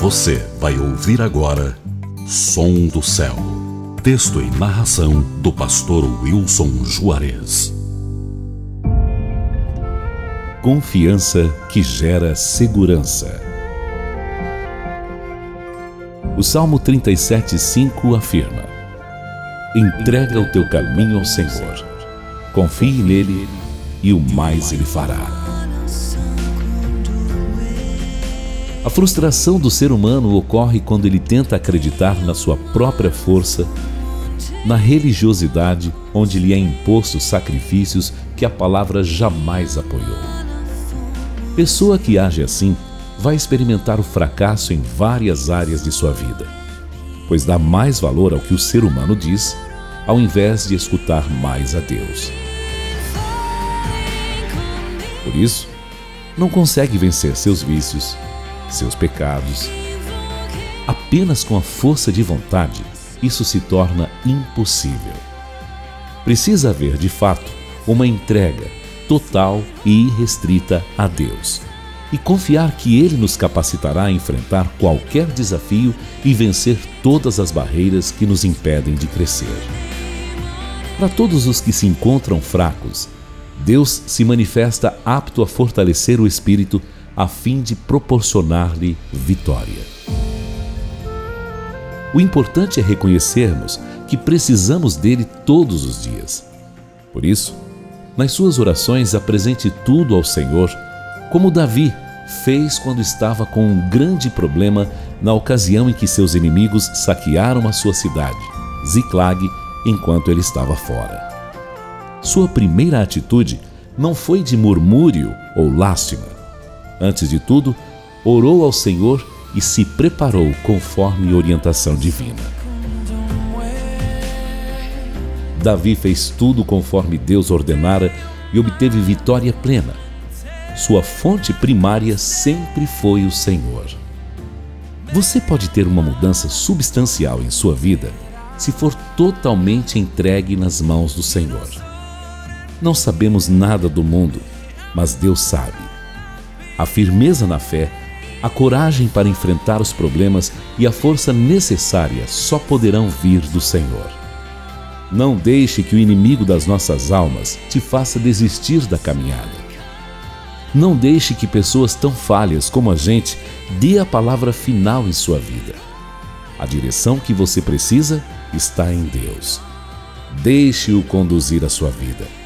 Você vai ouvir agora Som do Céu. Texto e narração do pastor Wilson Juarez. Confiança que gera segurança. O Salmo 37,5 afirma: Entrega o teu caminho ao Senhor, confie nele e o mais ele fará. A frustração do ser humano ocorre quando ele tenta acreditar na sua própria força, na religiosidade onde lhe é imposto sacrifícios que a palavra jamais apoiou. Pessoa que age assim vai experimentar o fracasso em várias áreas de sua vida, pois dá mais valor ao que o ser humano diz, ao invés de escutar mais a Deus. Por isso, não consegue vencer seus vícios, seus pecados. Apenas com a força de vontade, isso se torna impossível. Precisa haver, de fato, uma entrega total e irrestrita a Deus e confiar que Ele nos capacitará a enfrentar qualquer desafio e vencer todas as barreiras que nos impedem de crescer. Para todos os que se encontram fracos, Deus se manifesta apto a fortalecer o espírito a fim de proporcionar-lhe vitória. O importante é reconhecermos que precisamos dele todos os dias. Por isso, nas suas orações apresente tudo ao Senhor, como Davi fez quando estava com um grande problema na ocasião em que seus inimigos saquearam a sua cidade, Ziclag, enquanto ele estava fora. Sua primeira atitude não foi de murmúrio ou lástima, Antes de tudo, orou ao Senhor e se preparou conforme orientação divina. Davi fez tudo conforme Deus ordenara e obteve vitória plena. Sua fonte primária sempre foi o Senhor. Você pode ter uma mudança substancial em sua vida se for totalmente entregue nas mãos do Senhor. Não sabemos nada do mundo, mas Deus sabe a firmeza na fé, a coragem para enfrentar os problemas e a força necessária só poderão vir do Senhor. Não deixe que o inimigo das nossas almas te faça desistir da caminhada. Não deixe que pessoas tão falhas como a gente dê a palavra final em sua vida. A direção que você precisa está em Deus. Deixe-o conduzir a sua vida.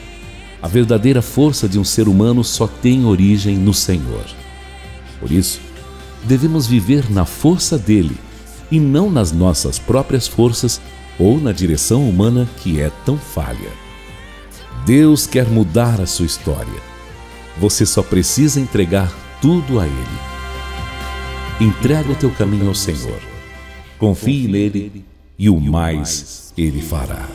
A verdadeira força de um ser humano só tem origem no Senhor. Por isso, devemos viver na força dele e não nas nossas próprias forças ou na direção humana que é tão falha. Deus quer mudar a sua história. Você só precisa entregar tudo a Ele. Entrega o teu caminho ao Senhor. Confie nele e o mais Ele fará.